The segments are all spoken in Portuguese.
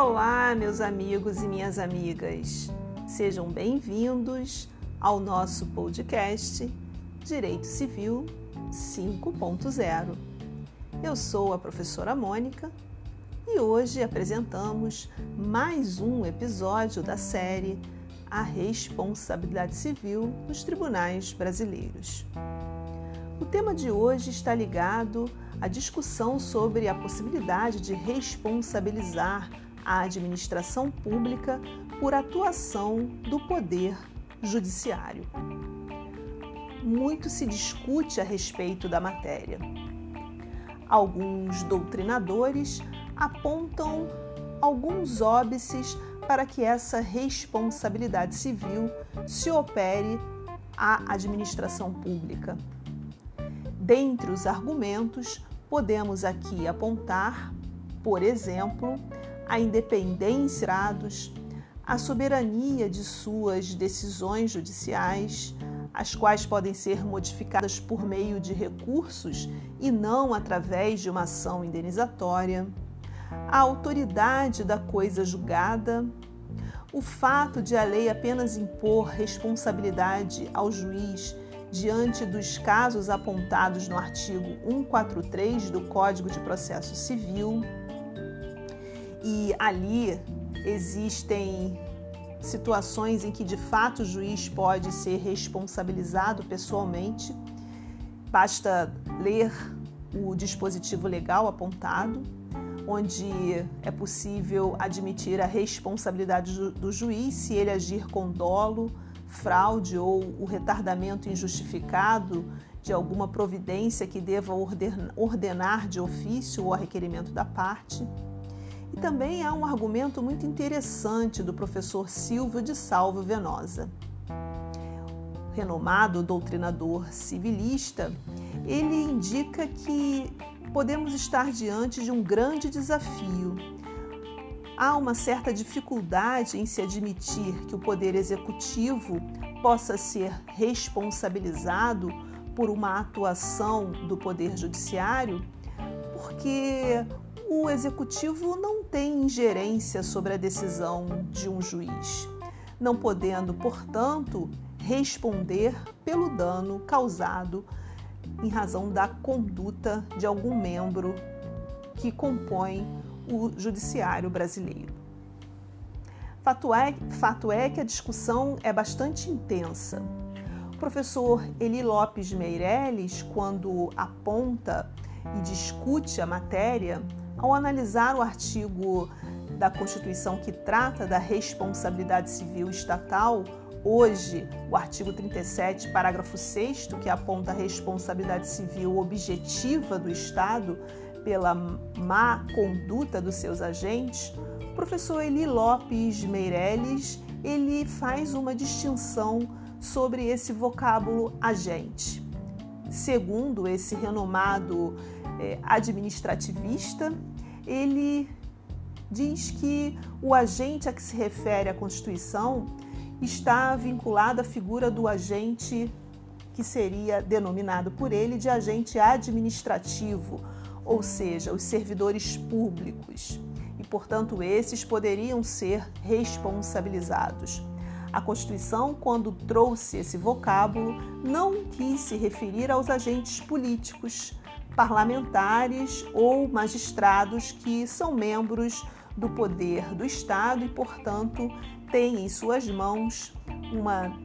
Olá, meus amigos e minhas amigas. Sejam bem-vindos ao nosso podcast Direito Civil 5.0. Eu sou a professora Mônica e hoje apresentamos mais um episódio da série A Responsabilidade Civil nos Tribunais Brasileiros. O tema de hoje está ligado à discussão sobre a possibilidade de responsabilizar a administração pública por atuação do poder judiciário. Muito se discute a respeito da matéria. Alguns doutrinadores apontam alguns óbices para que essa responsabilidade civil se opere à administração pública. Dentre os argumentos, podemos aqui apontar, por exemplo, a independência a soberania de suas decisões judiciais, as quais podem ser modificadas por meio de recursos e não através de uma ação indenizatória, a autoridade da coisa julgada, o fato de a lei apenas impor responsabilidade ao juiz diante dos casos apontados no artigo 143 do Código de Processo Civil e ali existem situações em que de fato o juiz pode ser responsabilizado pessoalmente. Basta ler o dispositivo legal apontado, onde é possível admitir a responsabilidade do juiz se ele agir com dolo, fraude ou o retardamento injustificado de alguma providência que deva ordenar de ofício ou a requerimento da parte. E também há um argumento muito interessante do professor Silvio de Salvo Venosa. Renomado doutrinador civilista, ele indica que podemos estar diante de um grande desafio. Há uma certa dificuldade em se admitir que o poder executivo possa ser responsabilizado por uma atuação do poder judiciário, porque o executivo não tem ingerência sobre a decisão de um juiz, não podendo, portanto, responder pelo dano causado em razão da conduta de algum membro que compõe o judiciário brasileiro. Fato é, fato é que a discussão é bastante intensa. O professor Eli Lopes Meirelles, quando aponta e discute a matéria, ao analisar o artigo da Constituição que trata da responsabilidade civil estatal, hoje o artigo 37, parágrafo 6, que aponta a responsabilidade civil objetiva do Estado pela má conduta dos seus agentes, o professor Eli Lopes Meirelles ele faz uma distinção sobre esse vocábulo agente. Segundo esse renomado é, administrativista, ele diz que o agente a que se refere a Constituição está vinculado à figura do agente que seria denominado por ele de agente administrativo, ou seja, os servidores públicos. E, portanto, esses poderiam ser responsabilizados. A Constituição, quando trouxe esse vocábulo, não quis se referir aos agentes políticos, parlamentares ou magistrados que são membros do poder do Estado e, portanto, têm em suas mãos uma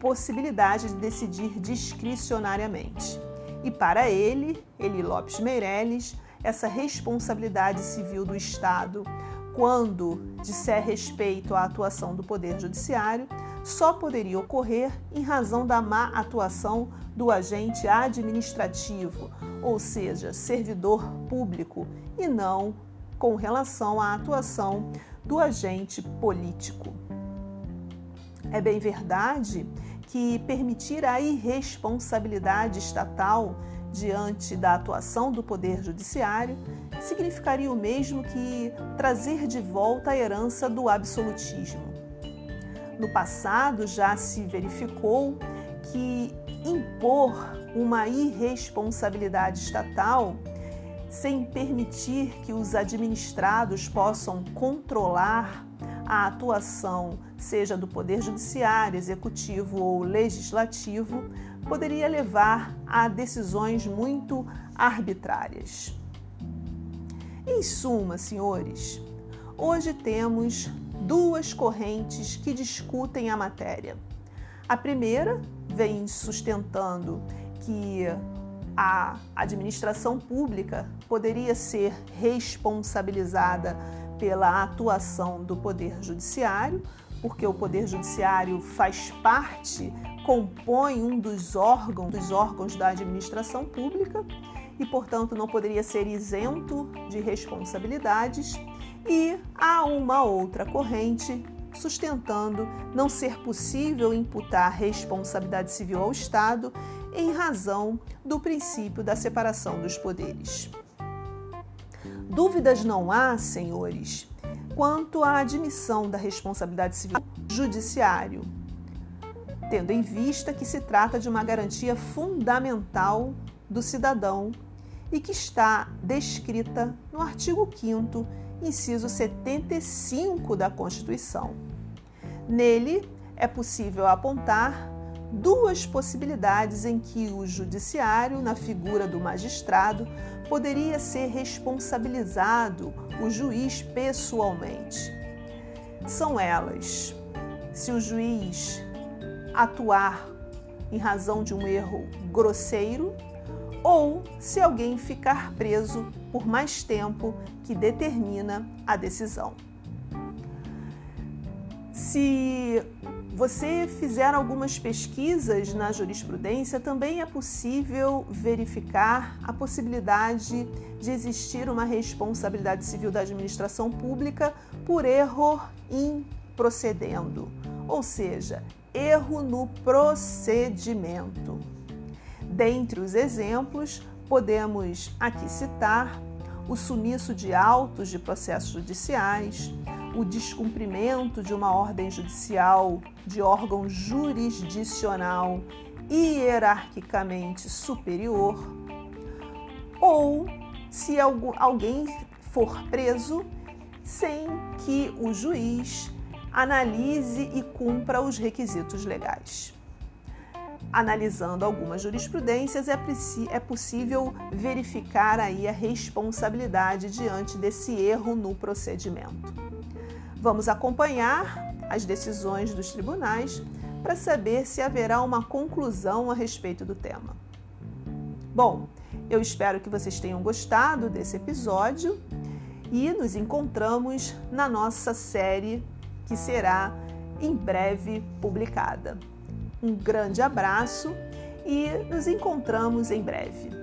possibilidade de decidir discricionariamente. E para ele, Eli Lopes Meirelles, essa responsabilidade civil do Estado, quando disser respeito à atuação do Poder Judiciário, só poderia ocorrer em razão da má atuação do agente administrativo, ou seja, servidor público, e não com relação à atuação do agente político. É bem verdade que permitir a irresponsabilidade estatal diante da atuação do Poder Judiciário significaria o mesmo que trazer de volta a herança do absolutismo. No passado já se verificou que impor uma irresponsabilidade estatal sem permitir que os administrados possam controlar a atuação, seja do Poder Judiciário, Executivo ou Legislativo, poderia levar a decisões muito arbitrárias. Em suma, senhores, hoje temos duas correntes que discutem a matéria. A primeira vem sustentando que a administração pública poderia ser responsabilizada pela atuação do Poder Judiciário, porque o Poder Judiciário faz parte, compõe um dos órgãos, dos órgãos da administração pública e, portanto, não poderia ser isento de responsabilidades. E há uma outra corrente sustentando não ser possível imputar responsabilidade civil ao Estado em razão do princípio da separação dos poderes. Dúvidas não há, senhores, quanto à admissão da responsabilidade civil judiciário, tendo em vista que se trata de uma garantia fundamental do cidadão e que está descrita no artigo 5 inciso 75 da Constituição. Nele é possível apontar duas possibilidades em que o judiciário, na figura do magistrado, poderia ser responsabilizado o juiz pessoalmente. São elas: se o juiz atuar em razão de um erro grosseiro ou se alguém ficar preso por mais tempo que determina a decisão. Se você fizer algumas pesquisas na jurisprudência, também é possível verificar a possibilidade de existir uma responsabilidade civil da administração pública por erro in procedendo, ou seja, erro no procedimento. Dentre os exemplos, podemos aqui citar o sumiço de autos de processos judiciais, o descumprimento de uma ordem judicial de órgão jurisdicional hierarquicamente superior, ou se alguém for preso sem que o juiz analise e cumpra os requisitos legais. Analisando algumas jurisprudências, é, é possível verificar aí a responsabilidade diante desse erro no procedimento. Vamos acompanhar as decisões dos tribunais para saber se haverá uma conclusão a respeito do tema. Bom, eu espero que vocês tenham gostado desse episódio e nos encontramos na nossa série que será em breve publicada. Um grande abraço e nos encontramos em breve.